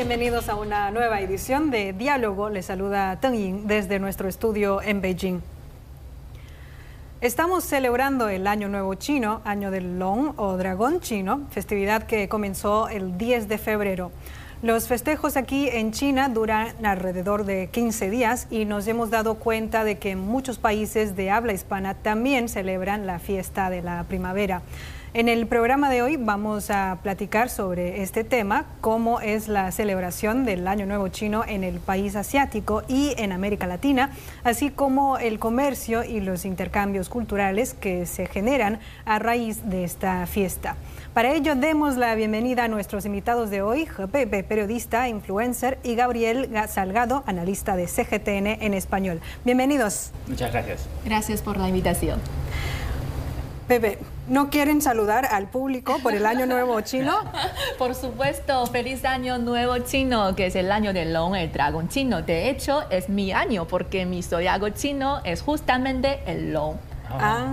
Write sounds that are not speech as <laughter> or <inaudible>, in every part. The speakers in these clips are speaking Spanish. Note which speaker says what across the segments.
Speaker 1: Bienvenidos a una nueva edición de Diálogo. Les saluda Teng Ying desde nuestro estudio en Beijing. Estamos celebrando el Año Nuevo Chino, Año del Long o Dragón Chino, festividad que comenzó el 10 de febrero. Los festejos aquí en China duran alrededor de 15 días y nos hemos dado cuenta de que muchos países de habla hispana también celebran la fiesta de la primavera. En el programa de hoy vamos a platicar sobre este tema, cómo es la celebración del Año Nuevo Chino en el país asiático y en América Latina, así como el comercio y los intercambios culturales que se generan a raíz de esta fiesta. Para ello, demos la bienvenida a nuestros invitados de hoy, Pepe, periodista, influencer, y Gabriel Salgado, analista de CGTN en español. Bienvenidos.
Speaker 2: Muchas gracias.
Speaker 3: Gracias por la invitación.
Speaker 1: Pepe, ¿no quieren saludar al público por el Año Nuevo Chino? <laughs>
Speaker 3: Por supuesto, feliz Año Nuevo Chino, que es el año del Long, el dragón chino. De hecho, es mi año porque mi zodiaco chino es justamente el Long.
Speaker 1: Ah,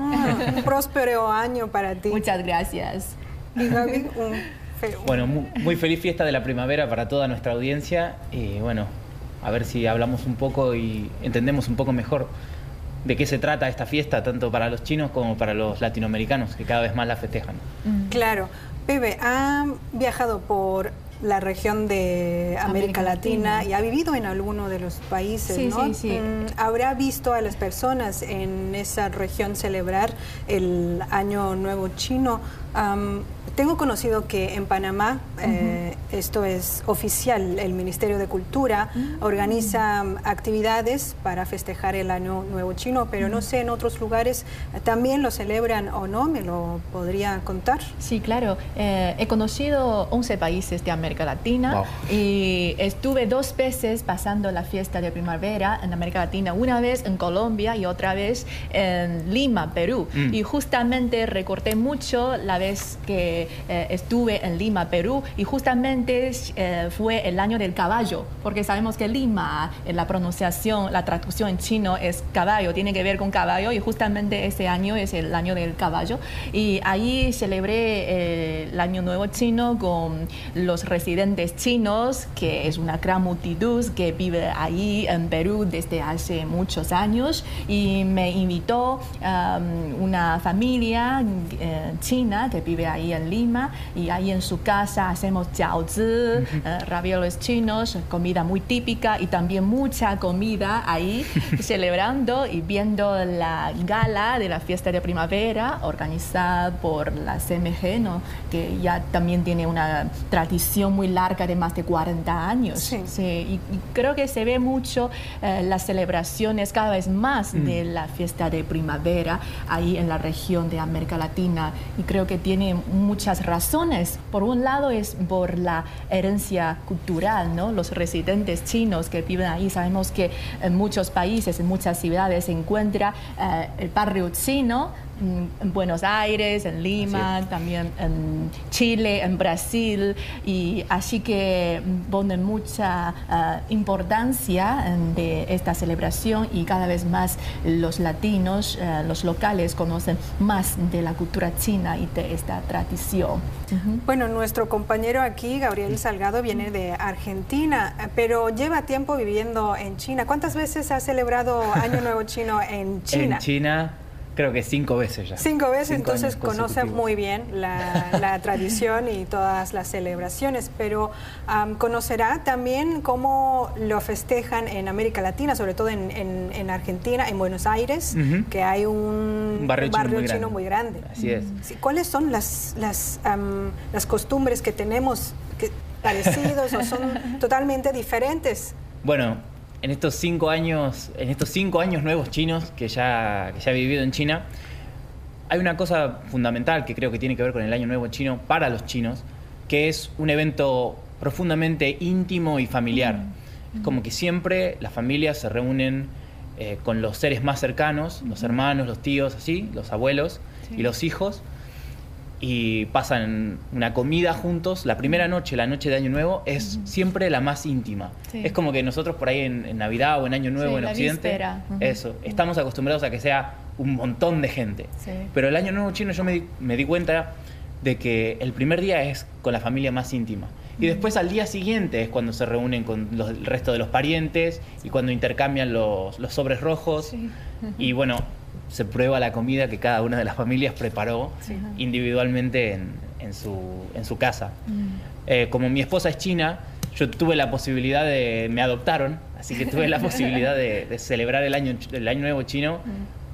Speaker 1: un próspero año para ti.
Speaker 3: Muchas gracias.
Speaker 2: Bueno, mu- muy feliz fiesta de la primavera para toda nuestra audiencia y bueno, a ver si hablamos un poco y entendemos un poco mejor de qué se trata esta fiesta, tanto para los chinos como para los latinoamericanos, que cada vez más la festejan.
Speaker 1: Claro. Pepe, ha viajado por la región de América,
Speaker 3: América
Speaker 1: Latina,
Speaker 3: Latina.
Speaker 1: y ha vivido en alguno de los países,
Speaker 3: Sí,
Speaker 1: ¿no?
Speaker 3: sí, sí.
Speaker 1: Mm, ¿Habrá visto a las personas en esa región celebrar el Año Nuevo Chino? Am, tengo conocido que en Panamá, eh, esto es oficial, el Ministerio de Cultura
Speaker 3: Mm.
Speaker 1: organiza mm, actividades para festejar el Año Nuevo Chino, pero
Speaker 3: Mm.
Speaker 1: no sé en otros lugares también lo celebran o no, ¿me lo podría contar?
Speaker 3: Sí, claro. Eh, he conocido 11 países de América Latina
Speaker 2: Wow.
Speaker 3: y estuve dos veces pasando la fiesta de primavera en América Latina, una vez en Colombia y otra vez en Lima, Perú.
Speaker 2: Mm.
Speaker 3: Y justamente recordé mucho la vez que eh, estuve en Lima, Perú, y justamente eh, fue el año del caballo, porque sabemos que Lima, en la pronunciación, la traducción en chino es caballo, tiene que ver con caballo, y justamente ese año es el año del caballo. Y ahí celebré eh, el Año Nuevo Chino con los residentes chinos, que es una gran multitud que vive ahí en Perú desde hace muchos años, y me invitó um, una familia eh, china que vive ahí en Lima, y ahí en su casa hacemos jiaozi, eh, ravioles chinos, comida muy típica y también mucha comida ahí <laughs> celebrando y viendo la gala de la fiesta de primavera organizada por la CMG, ¿no? que ya también tiene una tradición muy larga de más de 40 años.
Speaker 1: Sí.
Speaker 3: y, y creo que se ve mucho eh, las celebraciones cada vez más de la fiesta de primavera ahí en la región de América Latina y creo que tiene muchas razones. Por un lado es por la herencia cultural, ¿no? Los residentes chinos que viven ahí, sabemos que en muchos países, en muchas ciudades se encuentra eh, el barrio chino, en Buenos Aires, en Lima, también en Chile, en Brasil, y así que mm, ponen mucha ah, importancia en de esta celebración y cada vez más los latinos, eh, los locales conocen más de la cultura china y de esta tradición.
Speaker 1: Bueno, nuestro compañero aquí, Gabriel Salgado, viene de Argentina, pero lleva tiempo viviendo en China. ¿Cuántas veces ha celebrado Año Nuevo Chino en China?
Speaker 2: En China, creo que cinco veces ya.
Speaker 1: Cinco veces,
Speaker 2: Cinco
Speaker 1: entonces conoce muy bien la, la <laughs> tradición y todas las celebraciones, pero am, conocerá también cómo lo festejan en América Latina, sobre todo en, en- en Argentina, en Buenos Aires, que hay un,
Speaker 2: Un barrio chino muy
Speaker 1: chino
Speaker 2: grande.
Speaker 1: muy grande.
Speaker 2: Así es.
Speaker 1: Sí, ¿Cuáles son las, las, am, las costumbres que tenemos que, parecidos o son <laughs> totalmente diferentes?
Speaker 2: Bueno, en estos cinco años, en estos cinco años nuevos chinos que ya, que ya he vivido en China, hay una cosa fundamental que creo que tiene que ver con el Año Nuevo Chino para los chinos, que es un evento profundamente íntimo y familiar. Es como que siempre las familias se reúnen eh, con los seres más cercanos, los hermanos, los tíos, así, los abuelos y los hijos, y pasan una comida juntos. La primera noche, la noche de Año Nuevo, es siempre la más íntima.
Speaker 3: Sí.
Speaker 2: Es como que nosotros por ahí en, en Navidad o en Año Nuevo
Speaker 3: Sí,
Speaker 2: en
Speaker 3: la
Speaker 2: Occidente.
Speaker 3: Ujú.
Speaker 2: eso, estamos acostumbrados a que sea un montón de gente.
Speaker 3: Sí.
Speaker 2: Pero el Año Nuevo chino yo me di, me di cuenta de que el primer día es con la familia más íntima. Y después al día siguiente es cuando se reúnen con los- el resto de los parientes y cuando intercambian los, los sobres rojos. Y bueno, se prueba la comida que cada una de las <laughs> familias preparó individualmente en, en su, en su casa. Eh, como mi esposa es china, yo tuve la posibilidad de... Me adoptaron, así que tuve la <laughs> posibilidad de, de celebrar el año, el año Nuevo Chino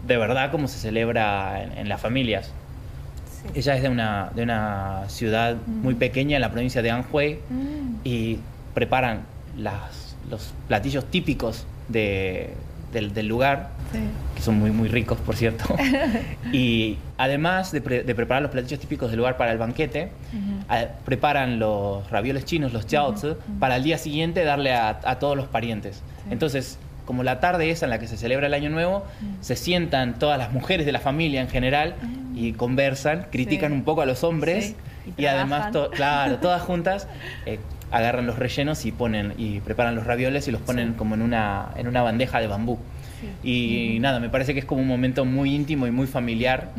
Speaker 2: de verdad como se celebra en, en las familias.
Speaker 1: Sí.
Speaker 2: Ella es de una, de una ciudad muy pequeña en la provincia de Anhui y preparan las, los platillos típicos de- del, del lugar, que son muy, muy ricos, por cierto. <laughs> y además de, pre- de preparar los platillos típicos del lugar para el banquete, a- preparan los ravioles chinos, los jiaozi, para el día siguiente darle a, a todos los parientes. Entonces, como la tarde esa en la que se celebra el Año Nuevo, se sientan todas las mujeres de la familia en general y conversan, critican
Speaker 3: Sí.
Speaker 2: un poco a los hombres
Speaker 3: Sí, y
Speaker 2: y, además, to- claro, todas <laughs> juntas eh, agarran los rellenos y ponen y preparan los ravioles y los ponen como en una, en una bandeja de bambú. Y nada, me parece que es como un momento muy íntimo y muy familiar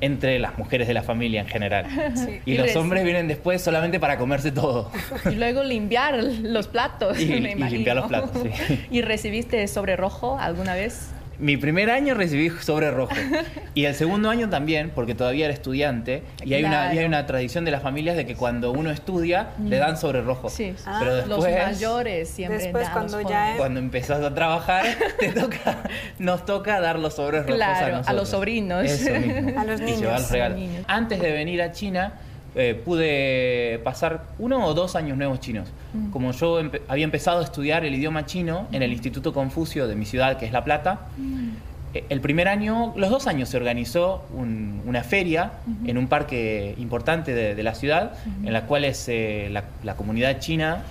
Speaker 2: entre las mujeres de la familia en general. <laughs>
Speaker 1: Sí.
Speaker 2: Y,
Speaker 3: Y
Speaker 2: los
Speaker 3: res-
Speaker 2: hombres vienen después solamente para comerse todo. <laughs>
Speaker 3: Y luego limpiar los platos.
Speaker 2: Y-
Speaker 3: me
Speaker 2: y
Speaker 3: imagino.
Speaker 2: limpiar los platos, sí. <laughs>
Speaker 3: ¿Y recibiste sobre rojo alguna vez?
Speaker 2: Mi primer año recibí sobre rojo. <laughs> Y el segundo año también, porque todavía era estudiante. Y hay, una, y hay
Speaker 3: Claro.
Speaker 2: una tradición de las familias de que cuando uno estudia, le dan sobre rojo.
Speaker 3: Sí.
Speaker 1: Ah.
Speaker 2: Pero
Speaker 3: Los
Speaker 2: después,
Speaker 3: mayores siempre
Speaker 1: Después,
Speaker 3: dan los
Speaker 1: cuando ya-
Speaker 2: cuando empezás a trabajar, <laughs> te toca, nos toca dar los sobres rojos
Speaker 3: Claro,
Speaker 2: a
Speaker 3: a
Speaker 2: nosotros.
Speaker 3: los sobrinos.
Speaker 2: Eso mismo.
Speaker 1: A los
Speaker 2: Y
Speaker 1: niños.
Speaker 2: llevar los regalos.
Speaker 3: A los niños.
Speaker 2: Antes de venir a China, eh, pude pasar uno o dos años nuevos chinos.
Speaker 3: Mm.
Speaker 2: Como yo empe- había empezado a estudiar el idioma chino en el Instituto Confucio de mi ciudad, que es La Plata,
Speaker 3: Mm.
Speaker 2: eh, el primer año, los dos años se organizó un- una feria en un parque importante de, de la ciudad, en la cual es, eh, la, la comunidad china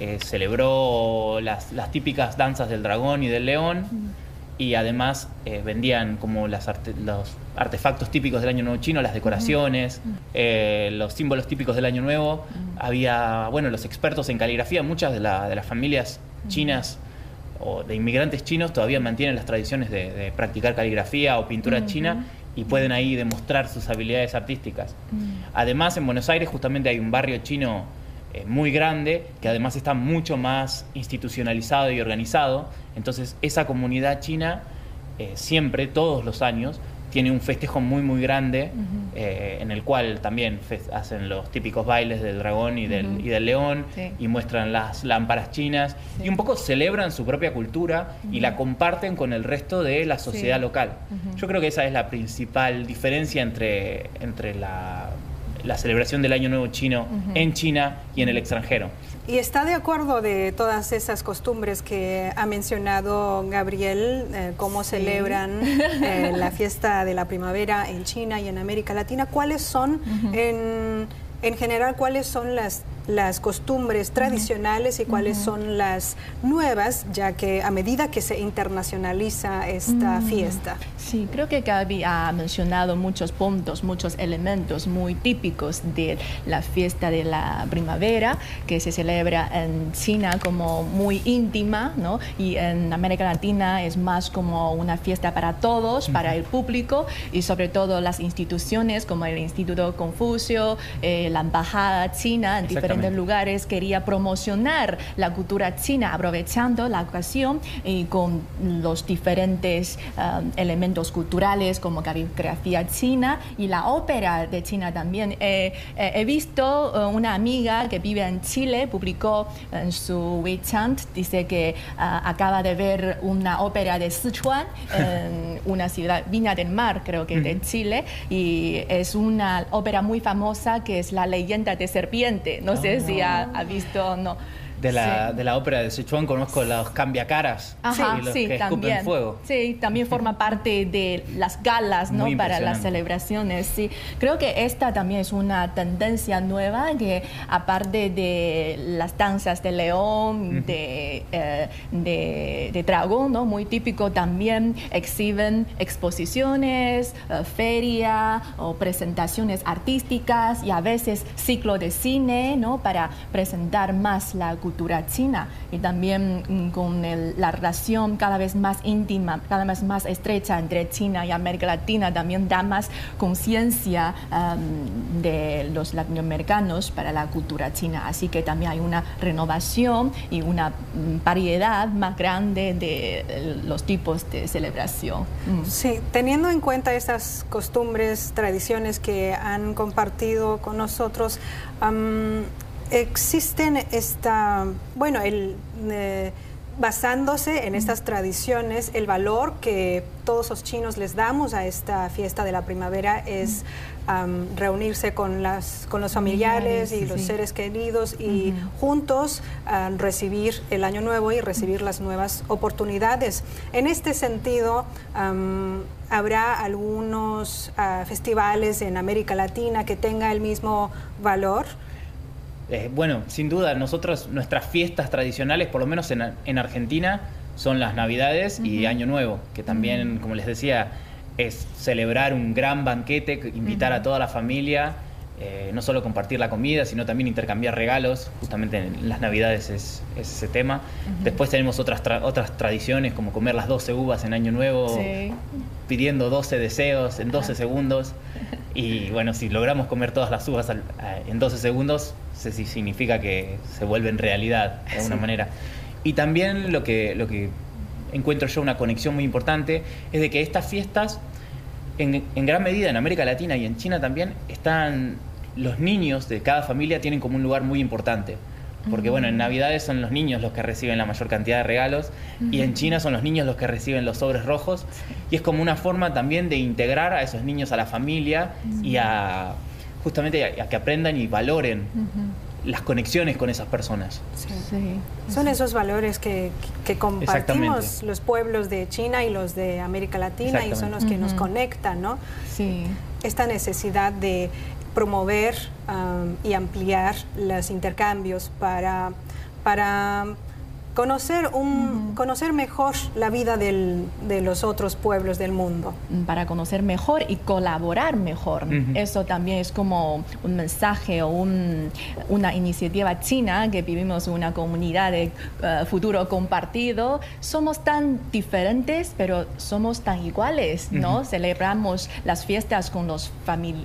Speaker 2: eh, celebró las, las típicas danzas del dragón y del león y además eh, vendían como las arte- los artefactos típicos del Año Nuevo chino, las decoraciones, eh, los símbolos típicos del Año Nuevo. Había, bueno, los expertos en caligrafía, muchas de, la- de las familias chinas o de inmigrantes chinos todavía mantienen las tradiciones de, de practicar caligrafía o pintura china y pueden ahí demostrar sus habilidades artísticas. Además, en Buenos Aires justamente hay un barrio chino eh, muy grande que además está mucho más institucionalizado y organizado. Entonces, esa comunidad china eh, siempre, todos los años, tiene un festejo muy, muy grande eh, en el cual también hacen los típicos bailes del dragón y del, y del león
Speaker 3: Sí.
Speaker 2: y muestran las lámparas chinas
Speaker 3: Sí.
Speaker 2: y un poco celebran su propia cultura y la comparten con el resto de la sociedad
Speaker 3: Sí.
Speaker 2: local. Yo creo que esa es la principal diferencia entre, entre la, la celebración del Año Nuevo chino en China y en el extranjero.
Speaker 1: ¿Y está de acuerdo de todas esas costumbres que ha mencionado Gabriel, eh, cómo
Speaker 3: Sí.
Speaker 1: celebran <laughs> eh, la fiesta de la primavera en China y en América Latina? ¿Cuáles son, en, en general, cuáles son las, las costumbres tradicionales y cuáles son las nuevas, ya que a medida que se internacionaliza esta fiesta?
Speaker 3: Sí, creo que Gaby ha mencionado muchos puntos, muchos elementos muy típicos de la fiesta de la primavera, que se celebra en China como muy íntima, ¿no? Y en América Latina es más como una fiesta para todos, para el público y sobre todo las instituciones como el Instituto Confucio, eh, la Embajada China en diferentes
Speaker 2: Exactamente.
Speaker 3: lugares quería promocionar la cultura china aprovechando la ocasión y con los diferentes um, elementos culturales como caligrafía china y la ópera de China también. Eh, eh, he visto eh, una amiga que vive en Chile, publicó en su WeChat, dice que ah, acaba de ver una ópera de Sichuan, en <laughs> una ciudad, Viña del Mar, creo que de Chile, y es una ópera muy famosa que es La leyenda de serpiente. No sé si ha, ha visto no.
Speaker 2: De la,
Speaker 3: Sí.
Speaker 2: de la ópera de Sichuan conozco los cambiacaras
Speaker 3: Ajá,
Speaker 2: y los
Speaker 3: sí,
Speaker 2: que escupen
Speaker 3: también.
Speaker 2: fuego.
Speaker 3: Sí, también forma parte de las galas, ¿no?
Speaker 2: Muy
Speaker 3: Para las celebraciones. Sí, creo que esta también es una tendencia nueva que aparte de las danzas de león, de, eh, de, de dragón, ¿no? Muy típico también exhiben exposiciones, eh, feria o presentaciones artísticas y a veces ciclo de cine, ¿no? Para presentar más la cultura cultura china y también mm, con la relación cada vez más íntima, cada vez más estrecha entre China y América Latina, también da más conciencia de los latinoamericanos para la cultura china. Así que también hay una renovación y una mm, variedad más grande de eh, los tipos de celebración.
Speaker 1: Mm. Sí, teniendo en cuenta estas costumbres, tradiciones que han compartido con nosotros, existen esta, bueno, el... Eh, basándose en estas tradiciones, el valor que todos los chinos les damos a esta fiesta de la primavera es reunirse con, las, con los familiares y los seres queridos y juntos recibir el año nuevo y recibir las nuevas oportunidades. En este sentido, habrá algunos ah, festivales en América Latina que tengan el mismo valor.
Speaker 2: Eh, bueno, sin duda, nosotros, nuestras fiestas tradicionales, por lo menos en, Argentina, son las Navidades y Año Nuevo, que también, como les decía, es celebrar un gran banquete, invitar a toda la familia, eh, no solo compartir la comida, sino también intercambiar regalos, justamente en las Navidades es, ese tema. Después tenemos otras, otras tradiciones, como comer las 12 uvas en Año Nuevo, pidiendo 12 deseos en 12 segundos. Y bueno, si logramos comer todas las uvas en 12 segundos, se, significa que se vuelven realidad de alguna manera. Y también lo que, lo que encuentro yo una conexión muy importante es de que estas fiestas, en, en gran medida en América Latina y en China también, están los niños de cada familia tienen como un lugar muy importante. Porque bueno, en Navidades son los niños los que reciben la mayor cantidad de regalos y en China son los niños los que reciben los sobres rojos. Y es como una forma también de integrar a esos niños a la familia y a justamente a, que aprendan y valoren las conexiones con esas personas.
Speaker 1: Son esos valores que, compartimos los pueblos de China y los de América Latina y son los que nos conectan, ¿no? Sí. Esta necesidad de promover um, y ampliar los intercambios para, para conocer, un, conocer mejor la vida de los otros pueblos del mundo.
Speaker 3: Para conocer mejor y colaborar mejor. Eso también es como un mensaje o una iniciativa china que vivimos en una comunidad de eh, futuro compartido. Somos tan diferentes, pero somos tan iguales, ¿no? Celebramos las fiestas con, los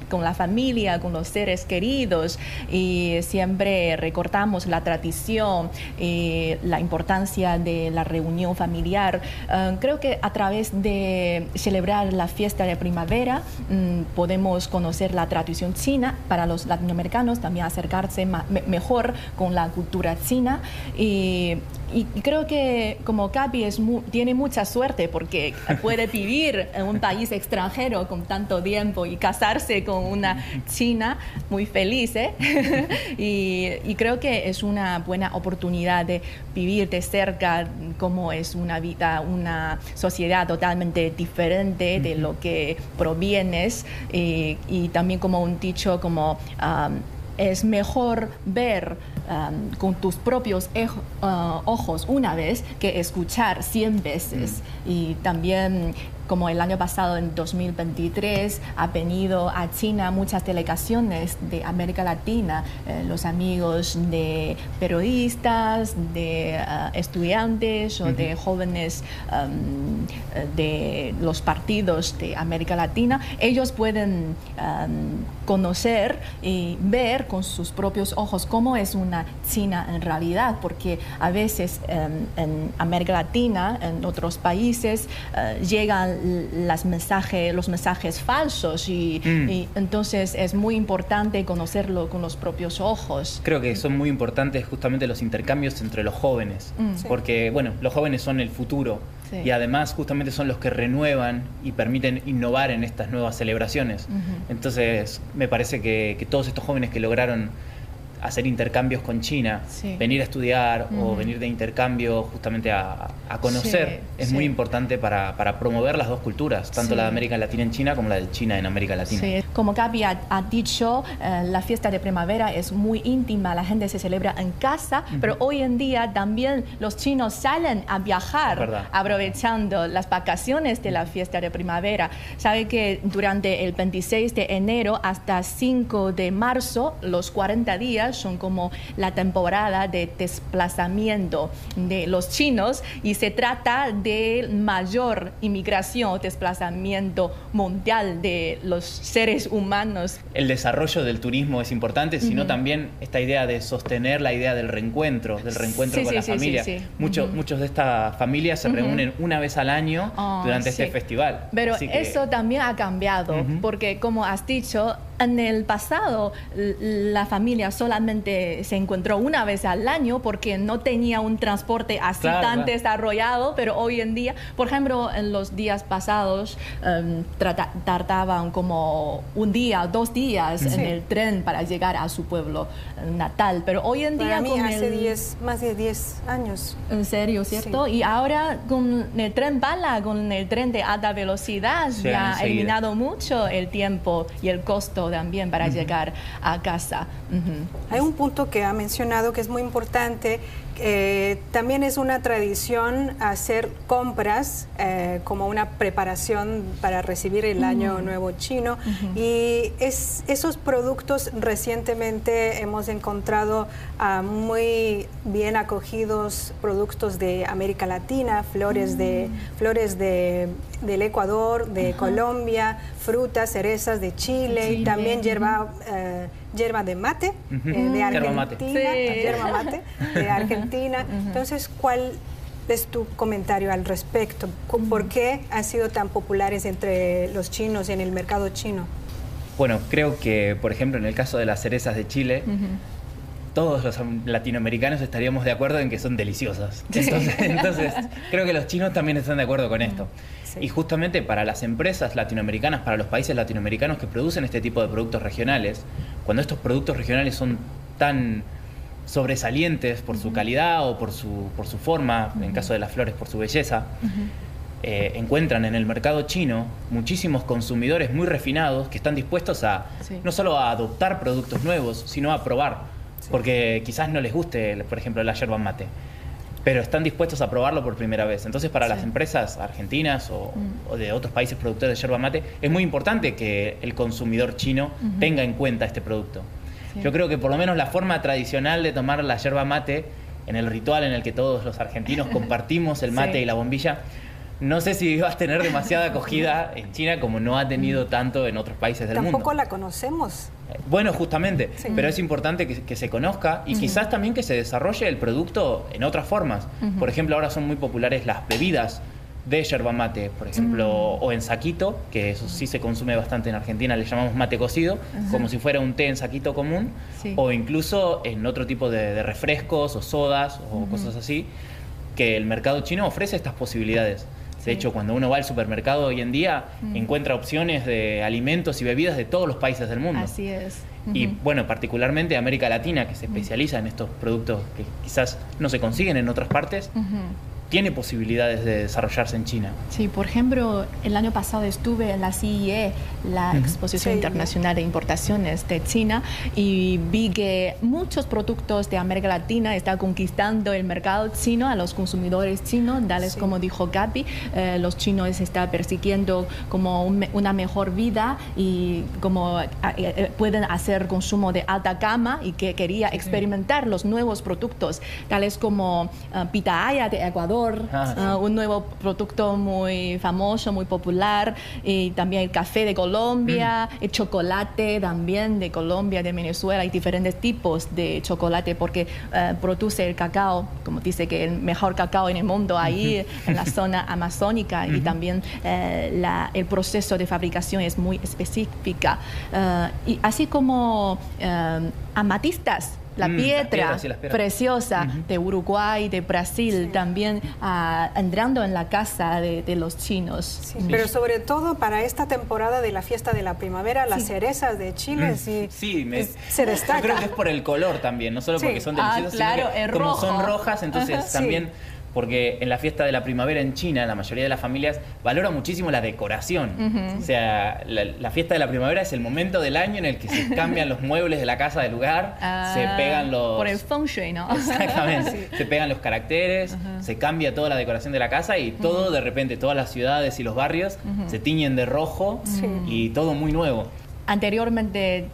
Speaker 3: con la familia, con los seres queridos y siempre recordamos la tradición y la importancia de la reunión familiar. Eh, creo que a través de celebrar la fiesta de primavera mm, podemos conocer la tradición china para los latinoamericanos, también acercarse mejor con la cultura china y y, creo que como Capi es tiene mucha suerte porque puede <laughs> vivir en un país extranjero con tanto tiempo y casarse con una china muy feliz. ¿eh? <laughs> y, creo que es una buena oportunidad de vivir de cerca cómo es una vida, una sociedad totalmente diferente de lo que provienes y, y también como un dicho como es mejor ver um, con tus propios uh, ojos una vez que escuchar cien veces. Mm. Y también como el año pasado, en 2023, ha venido a China muchas delegaciones de América Latina, eh, los amigos de periodistas, de eh, estudiantes o de jóvenes um, de los partidos de América Latina, ellos pueden um, conocer y ver con sus propios ojos cómo es una China en realidad, porque a veces um, en América Latina, en otros países, uh, llegan las mensajes, los mensajes falsos mm. y, entonces es muy importante conocerlo con los propios ojos.
Speaker 2: Creo que son muy importantes justamente los intercambios entre los jóvenes, mm. porque bueno, los jóvenes son el futuro y además justamente son los que renuevan y permiten innovar en estas nuevas celebraciones. Entonces me parece que, que todos estos jóvenes que lograron hacer intercambios con China, venir a estudiar o venir de intercambio justamente a, conocer, es muy importante para, promover las dos culturas, tanto la de América Latina en China como la de China en América Latina.
Speaker 3: Como Gaby ha, dicho, eh, la fiesta de primavera es muy íntima, la gente se celebra en casa, pero hoy en día también los chinos salen a viajar aprovechando las vacaciones de la fiesta de primavera. Sabe que durante el 26 de enero hasta 5 de marzo, los 40 días, son como la temporada de desplazamiento de los chinos y se trata de mayor inmigración o desplazamiento mundial de los seres humanos.
Speaker 2: El desarrollo del turismo es importante, sino también esta idea de sostener la idea del reencuentro, del reencuentro con la familia. Muchos, muchos de estas familias se reúnen una vez al año ah, durante este festival.
Speaker 3: Pero eso también ha cambiado, porque como has dicho, en el pasado la familia solamente se encontró una vez al año porque no tenía un transporte así tan desarrollado, pero hoy en día, por ejemplo, en los días pasados um, tardaban como un día, dos días en el tren para llegar a su pueblo natal, pero hoy en día...
Speaker 1: Para hace diez, más de 10 años.
Speaker 3: En serio, ¿cierto? Y ahora con el tren bala, con el tren de alta velocidad, ya ha eliminado mucho el tiempo y el costo también para llegar a casa.
Speaker 1: Hay un punto que ha mencionado que es muy importante eh, también es una tradición hacer compras eh, como una preparación para recibir el año nuevo chino. Y es, esos productos recientemente hemos encontrado muy bien acogidos productos de América Latina, flores, de, mm. flores de, del Ecuador, de Colombia, frutas, cerezas de Chile, y también hierba... Eh, yerba de mate eh, de Argentina, mate. de Argentina. <laughs> Entonces, ¿cuál es tu comentario al respecto? ¿Por qué han sido tan populares entre los chinos en el mercado chino?
Speaker 2: Bueno, creo que, por ejemplo, en el caso de las cerezas de Chile, todos los latinoamericanos estaríamos de acuerdo en que son deliciosas. <laughs> Entonces, creo que los chinos también están de acuerdo con esto. Y justamente para las empresas latinoamericanas, para los países latinoamericanos que producen este tipo de productos regionales, cuando estos productos regionales son tan sobresalientes por su calidad o por su, por su forma, en caso de las flores por su belleza, eh, encuentran en el mercado chino muchísimos consumidores muy refinados que están dispuestos a no solo a adoptar productos nuevos, sino a probar, porque quizás no les guste, por ejemplo, la yerba mate pero están dispuestos a probarlo por primera vez. Entonces, para las empresas argentinas mm. o, de otros países productores de yerba mate, es muy importante que el consumidor chino tenga en cuenta este producto. Yo creo que por lo menos la forma tradicional de tomar la yerba mate, en el ritual en el que todos los argentinos <laughs> compartimos el mate y la bombilla, no sé si va a tener demasiada acogida <laughs> en China como no ha tenido tanto en otros países del
Speaker 1: mundo.
Speaker 2: Tampoco
Speaker 1: la conocemos.
Speaker 2: Bueno, justamente, pero es importante que, se conozca y quizás también que se desarrolle el producto en otras formas. Por ejemplo, ahora son muy populares las bebidas de yerba mate, por ejemplo, o en saquito, que eso sí se consume bastante en Argentina, le llamamos mate cocido, como si fuera un té en saquito común, o incluso en otro tipo de, refrescos o sodas o cosas así, que el mercado chino ofrece estas posibilidades. De hecho, cuando uno va al supermercado hoy en día, mm. encuentra opciones de alimentos y bebidas de todos los países del mundo.
Speaker 3: Así es.
Speaker 2: Y bueno, particularmente América Latina, que se especializa en estos productos que quizás no se consiguen en otras partes, tiene posibilidades de desarrollarse en China.
Speaker 3: Sí, por ejemplo, el año pasado estuve en la CIE, la Exposición Internacional de Importaciones de China, y vi que muchos productos de América Latina están conquistando el mercado chino a los consumidores chinos, dales como dijo Gaby, eh, los chinos están persiguiendo como una mejor vida y como eh, eh, pueden hacer consumo de alta gama y que quería experimentar los nuevos productos, tales como pitaya de Ecuador, Ah, ah, un nuevo producto muy famoso, muy popular, y también el café de Colombia, mm. el chocolate también de Colombia, de Venezuela, hay diferentes tipos de chocolate porque eh, produce el cacao, como dice que el mejor cacao en el mundo ahí en la zona <laughs> amazónica y también eh, el proceso de fabricación es muy específica. Eh, y así como amatistas la mm, piedra preciosa de Uruguay, de Brasil, también ah, entrando en la casa de, los chinos.
Speaker 1: Pero sobre todo para esta temporada de la fiesta de la primavera, las cerezas de Chile mm, sí, se destacan.
Speaker 2: Yo creo que es por el color también, no solo porque son ah, deliciosas, sino como son rojas, entonces también porque en la fiesta de la primavera en China, la mayoría de las familias valora muchísimo la decoración. O sea, la, fiesta de la primavera es el momento del año en el que se <laughs> cambian los muebles de la casa del lugar, se ah, pegan los...
Speaker 3: Por el feng shui, ¿no?
Speaker 2: Exactamente. <laughs> Se pegan los caracteres, se cambia toda la decoración de la casa y todo, de repente, todas las ciudades y los barrios se tiñen de rojo y todo muy nuevo.
Speaker 3: Anteriormente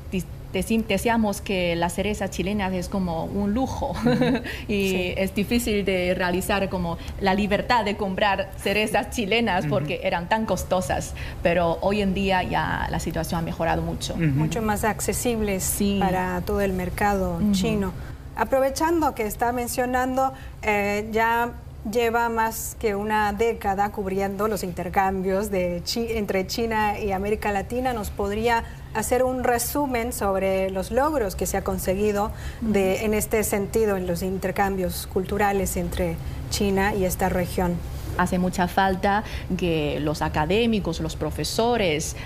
Speaker 3: decíamos que las cerezas chilenas es como un lujo <laughs> y es difícil de realizar como la libertad de comprar cerezas chilenas porque eran tan costosas, pero hoy en día ya la situación ha mejorado mucho.
Speaker 1: Mucho más accesibles para todo el mercado chino. Aprovechando que está mencionando, eh, ya lleva más que una década cubriendo los intercambios de entre China y América Latina. ¿Nos podría hacer un resumen sobre los logros que se ha conseguido de, en este sentido en los intercambios culturales entre China y esta región?
Speaker 3: hace mucha falta que los académicos, los profesores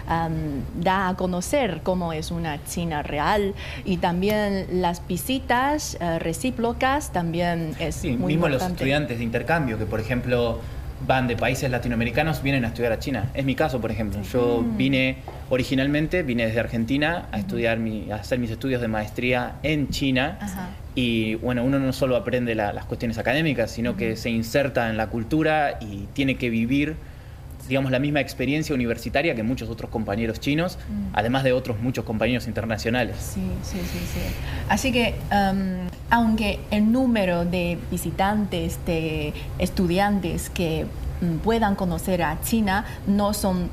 Speaker 3: da a conocer cómo es una China real y también las visitas uh, recíprocas también es
Speaker 2: sí,
Speaker 3: muy
Speaker 2: mismo
Speaker 3: los
Speaker 2: estudiantes de intercambio que por ejemplo van de países latinoamericanos vienen a estudiar a China. Es mi caso, por ejemplo. Yo mm. vine originalmente, vine desde Argentina a estudiar mi, a hacer mis estudios de maestría en China. Y bueno, uno no solo aprende las cuestiones académicas, sino que se inserta en la cultura y tiene que vivir digamos, la misma experiencia universitaria que muchos otros compañeros chinos, mm. además de otros muchos compañeros internacionales.
Speaker 3: Sí, sí, sí. sí. Así que, um, aunque el número de visitantes, de estudiantes que mm, puedan conocer a China no son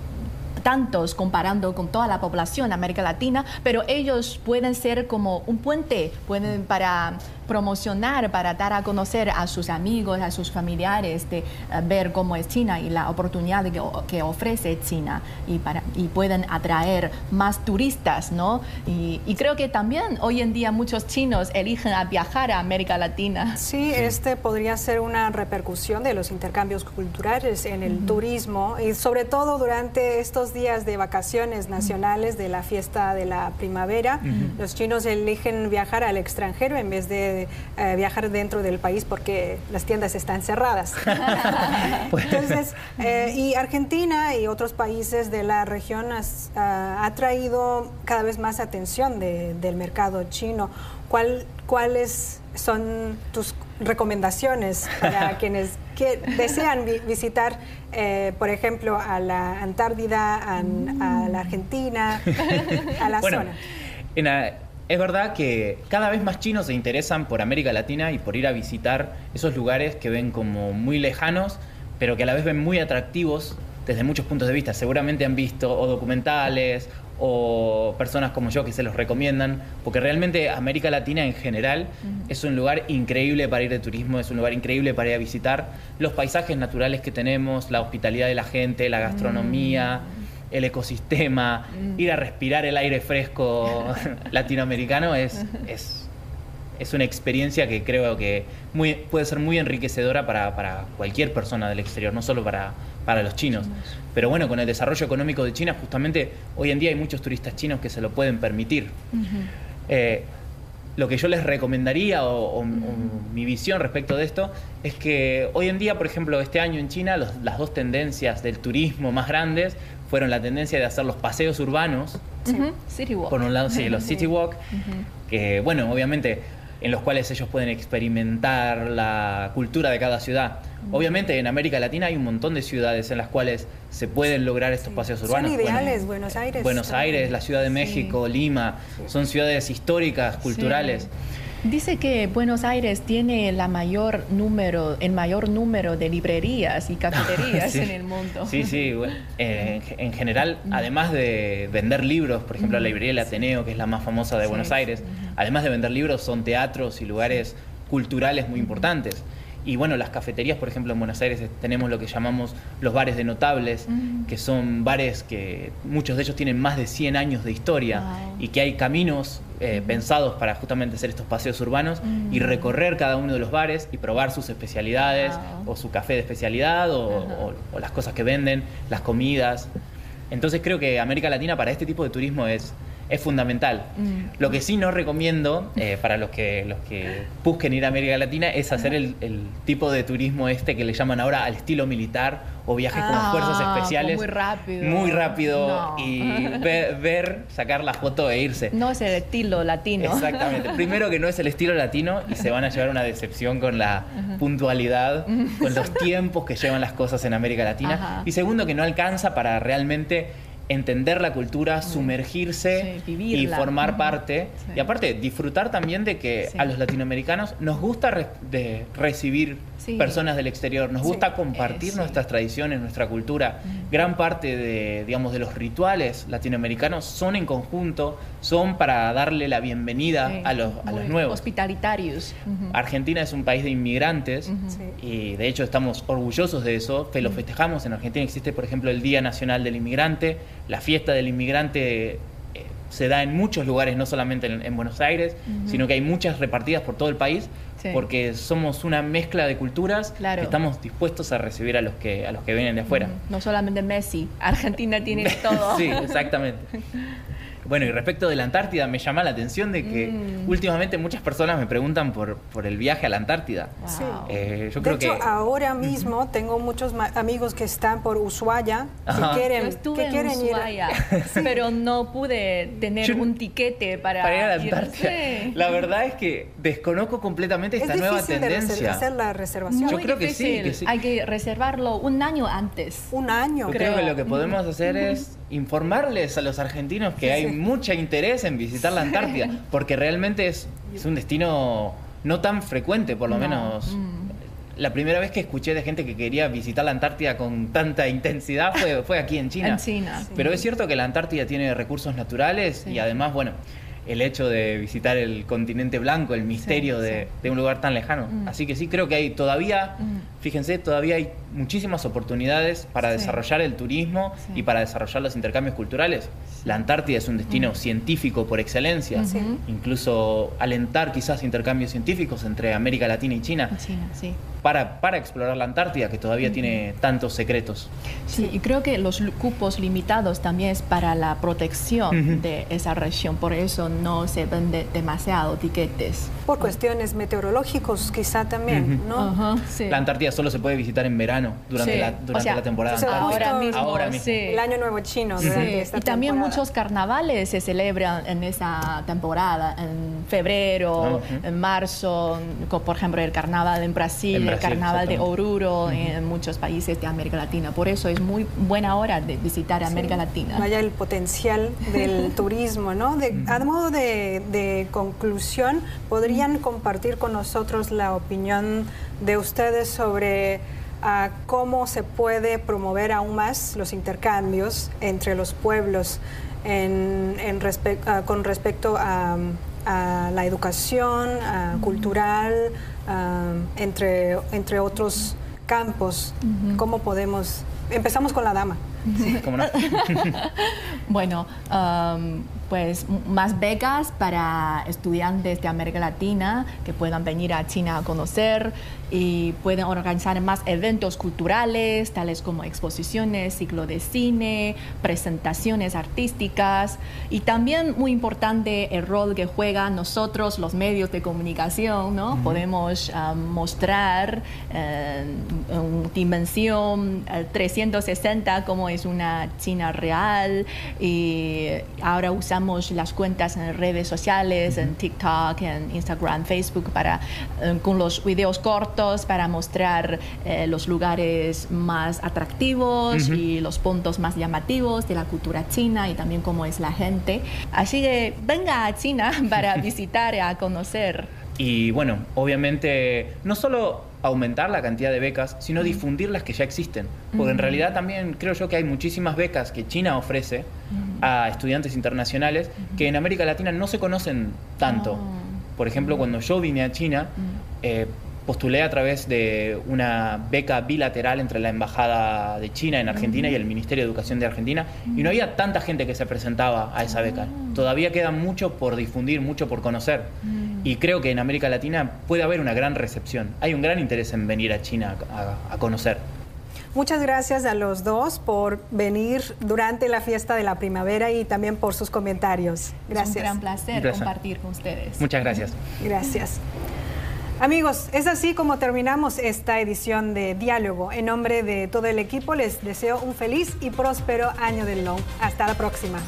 Speaker 3: tantos comparando con toda la población de América Latina, pero ellos pueden ser como un puente, pueden para promocionar, para dar a conocer a sus amigos, a sus familiares, de eh, ver cómo es China y la oportunidad que, ofrece China y, para, y pueden atraer más turistas, ¿no? Y, creo que también hoy en día muchos chinos eligen a viajar a América Latina.
Speaker 1: Sí, este podría ser una repercusión de los intercambios culturales en el turismo y sobre todo durante estos días de vacaciones nacionales de la fiesta de la primavera, los chinos eligen viajar al extranjero en vez de eh, viajar dentro del país porque las tiendas están cerradas. <laughs> Pues. Entonces, eh, y Argentina y otros países de la región ha traído cada vez más atención del mercado chino. ¿Cuál, ¿Cuáles son tus recomendaciones para <laughs> quienes que desean visitar, eh, por ejemplo, a la Antártida, a, la Argentina, <laughs> a la zona?
Speaker 2: En es verdad que cada vez más chinos se interesan por América Latina y por ir a visitar esos lugares que ven como muy lejanos, pero que a la vez ven muy atractivos desde muchos puntos de vista. Seguramente han visto o documentales o personas como yo que se los recomiendan, porque realmente América Latina en general es un lugar increíble para ir de turismo, es un lugar increíble para ir a visitar los paisajes naturales que tenemos, la hospitalidad de la gente, la gastronomía. Mm el ecosistema, mm. ir a respirar el aire fresco <laughs> latinoamericano es, es, es, una experiencia que creo que muy, puede ser muy enriquecedora para, cualquier persona del exterior, no solo para, para los chinos. Pero bueno, con el desarrollo económico de China, justamente hoy en día hay muchos turistas chinos que se lo pueden permitir. Eh, lo que yo les recomendaría o, mi visión respecto de esto es que hoy en día, por ejemplo, este año en China, las dos tendencias del turismo más grandes fueron la tendencia de hacer los paseos urbanos.
Speaker 3: City Walk.
Speaker 2: Por un lado, sí, los City Walk, que bueno, obviamente en los cuales ellos pueden experimentar la cultura de cada ciudad. Obviamente en América Latina hay un montón de ciudades en las cuales se pueden lograr estos paseos urbanos.
Speaker 1: Son ideales, Buenos Aires.
Speaker 2: Buenos Aires, la Ciudad de México, Lima, son ciudades históricas, culturales.
Speaker 3: Dice que Buenos Aires tiene la mayor número, el mayor número de librerías y cafeterías <laughs> en el mundo.
Speaker 2: Sí, sí. <laughs> Eh, en general, además de vender libros, por ejemplo, la librería del Ateneo, que es la más famosa de Buenos Aires, además de vender libros, son teatros y lugares culturales muy importantes. Y bueno, las cafeterías, por ejemplo, en Buenos Aires tenemos lo que llamamos los bares de notables, que son bares que muchos de ellos tienen más de 100 años de historia y que hay caminos eh, pensados para justamente hacer estos paseos urbanos y recorrer cada uno de los bares y probar sus especialidades o su café de especialidad o, las cosas que venden, las comidas. Entonces creo que América Latina para este tipo de turismo es, es fundamental. Mm. Lo que sí no recomiendo eh, para los que, los que busquen ir a América Latina es hacer el, tipo de turismo este que le llaman ahora al estilo militar o viajes con ah, fuerzas especiales.
Speaker 3: Muy rápido.
Speaker 2: Muy rápido y <laughs> ver, sacar la foto e irse.
Speaker 3: No es el estilo latino.
Speaker 2: Exactamente. Primero que no es el estilo latino y se van a llevar una decepción con la puntualidad, con los <laughs> tiempos que llevan las cosas en América Latina. Y segundo que no alcanza para realmente entender la cultura, sumergirse
Speaker 3: Sí,
Speaker 2: y formar parte.
Speaker 3: Sí.
Speaker 2: Y aparte, disfrutar también de que
Speaker 3: Sí.
Speaker 2: a los latinoamericanos nos gusta re- de recibir personas del exterior, nos gusta compartir
Speaker 3: Eh,
Speaker 2: nuestras tradiciones, nuestra cultura. Gran parte de, digamos, de los rituales latinoamericanos son en conjunto, son para darle la bienvenida a los, a los nuevos.
Speaker 3: Hospitalitarios.
Speaker 2: Argentina es un país de inmigrantes y de hecho estamos orgullosos de eso, que lo festejamos. En Argentina existe, por ejemplo, el Día Nacional del Inmigrante, la fiesta del inmigrante eh, se da en muchos lugares, no solamente en, en Buenos Aires, sino que hay muchas repartidas por todo el país,
Speaker 3: Sí.
Speaker 2: porque somos una mezcla de culturas
Speaker 3: Claro.
Speaker 2: que estamos dispuestos a recibir a los que, a los que vienen de afuera.
Speaker 3: No solamente Messi, Argentina tiene <laughs> todo.
Speaker 2: sí, exactamente. <laughs> Bueno, y respecto de la Antártida, me llama la atención de que
Speaker 3: Mm.
Speaker 2: últimamente muchas personas me preguntan por, por el viaje a la Antártida.
Speaker 3: Wow.
Speaker 1: Sí.
Speaker 2: Eh, yo
Speaker 1: de
Speaker 2: creo
Speaker 1: hecho,
Speaker 2: que
Speaker 1: ahora mismo tengo muchos amigos que están por Ushuaia,
Speaker 2: Ajá.
Speaker 1: que quieren,
Speaker 3: Yo estuve
Speaker 1: que
Speaker 3: en
Speaker 1: quieren ir.
Speaker 3: Ushuaia, <laughs> pero no pude tener
Speaker 2: Yo-
Speaker 3: un tiquete para,
Speaker 2: para ir a la. Antártida.
Speaker 3: Sí.
Speaker 2: La verdad es que desconozco completamente
Speaker 1: Es
Speaker 2: esta nueva
Speaker 1: difícil de
Speaker 2: tendencia.
Speaker 1: hacer la reservación.
Speaker 2: Yo
Speaker 3: Muy
Speaker 2: creo que sí, que sí.
Speaker 3: Hay que reservarlo un año antes.
Speaker 1: Un año.
Speaker 2: Yo creo
Speaker 3: creo.
Speaker 2: que lo que podemos hacer es informarles a los argentinos que
Speaker 1: Sí,
Speaker 2: hay
Speaker 1: sí.
Speaker 2: mucho interés en visitar la Antártida, porque realmente es, es un destino no tan frecuente, por lo
Speaker 3: No.
Speaker 2: menos.
Speaker 3: Mm.
Speaker 2: La primera vez que escuché de gente que quería visitar la Antártida con tanta intensidad fue, fue aquí en China.
Speaker 3: En China.
Speaker 2: Pero es cierto que la Antártida tiene recursos naturales
Speaker 3: Sí.
Speaker 2: y además, bueno, el hecho de visitar el continente blanco, el misterio
Speaker 3: Sí,
Speaker 2: de,
Speaker 3: sí.
Speaker 2: de un lugar tan lejano.
Speaker 3: Mm.
Speaker 2: Así que sí, creo que hay todavía,
Speaker 3: Mm.
Speaker 2: Fíjense, todavía hay muchísimas oportunidades para
Speaker 3: Sí.
Speaker 2: desarrollar el turismo
Speaker 3: Sí.
Speaker 2: y para desarrollar los intercambios culturales. La Antártida es un destino científico por excelencia.
Speaker 3: Sí.
Speaker 2: Incluso alentar quizás intercambios científicos entre América Latina y China
Speaker 3: China, sí.
Speaker 2: para, para explorar la Antártida, que todavía tiene tantos secretos.
Speaker 3: Sí, y creo que los cupos limitados también es para la protección de esa región, por eso no se vende demasiado tiquetes.
Speaker 1: Por cuestiones meteorológicas quizá también. ¿no?
Speaker 2: La Antártida solo se puede visitar en verano, durante,
Speaker 3: Sí.
Speaker 2: la,
Speaker 3: O
Speaker 2: durante
Speaker 3: sea,
Speaker 2: la temporada.
Speaker 1: o sea,
Speaker 3: ahora mismo,
Speaker 2: ahora mismo.
Speaker 3: sí.
Speaker 1: El año nuevo chino
Speaker 3: Sí,
Speaker 1: durante esta
Speaker 3: y también
Speaker 1: temporada.
Speaker 3: muchos carnavales se celebran en esa temporada, en febrero,
Speaker 2: Ah, ujú.
Speaker 3: en marzo, por ejemplo el carnaval en Brasil,
Speaker 2: En
Speaker 3: el
Speaker 2: Brasil,
Speaker 3: carnaval de. Oruro en muchos países de América Latina. Por eso es muy buena hora de visitar América Latina.
Speaker 1: Vaya el potencial del <laughs> turismo, ¿no? De, a modo de, de conclusión, ¿podrían compartir con nosotros la opinión de ustedes sobre ah, cómo se puede promover aún más los intercambios entre los pueblos en, en respe- ah, con respecto a, a la educación ah, cultural, entre, entre otros campos? ¿Cómo podemos...? Empezamos con la dama.
Speaker 2: ¿Cómo no? <laughs>
Speaker 3: Bueno, um, pues más becas para estudiantes de América Latina que puedan venir a China a conocer y pueden organizar más eventos culturales, tales como exposiciones, ciclo de cine, presentaciones artísticas. Y también muy importante el rol que juegan nosotros, los medios de comunicación, ¿no? Podemos ah, mostrar eh, en dimensión eh, 360 cómo es una China real. Y ahora usamos las cuentas en redes sociales, en TikTok, en Instagram, Facebook, para, eh, con los videos cortos para mostrar eh, los lugares más atractivos
Speaker 2: Ujú.
Speaker 3: y los puntos más llamativos de la cultura china y también cómo es la gente. Así que venga a China <laughs> para <laughs> visitar y a conocer.
Speaker 2: Y bueno, obviamente no solo aumentar la cantidad de becas, sino difundir las que ya existen. Porque en realidad también creo yo que hay muchísimas becas que China ofrece a estudiantes internacionales que en América Latina no se conocen tanto.
Speaker 3: Ah.
Speaker 2: Por ejemplo, cuando yo vine a China, eh, postulé a través de una beca bilateral entre la Embajada de China en Argentina y el Ministerio de Educación de Argentina, y no había tanta gente que se presentaba a esa beca. Todavía queda mucho por difundir, mucho por conocer. Y creo que en América Latina puede haber una gran recepción. Hay un gran interés en venir a China a, a conocer.
Speaker 1: Muchas gracias a los dos por venir durante la fiesta de la primavera y también por sus comentarios.
Speaker 3: Es un
Speaker 1: Gracias.
Speaker 3: gran placer
Speaker 2: Un placer.
Speaker 3: compartir con ustedes.
Speaker 2: Muchas gracias.
Speaker 1: Gracias. Amigos, es así como terminamos esta edición de Diálogo. En nombre de todo el equipo les deseo un feliz y próspero año del Long. Hasta la próxima.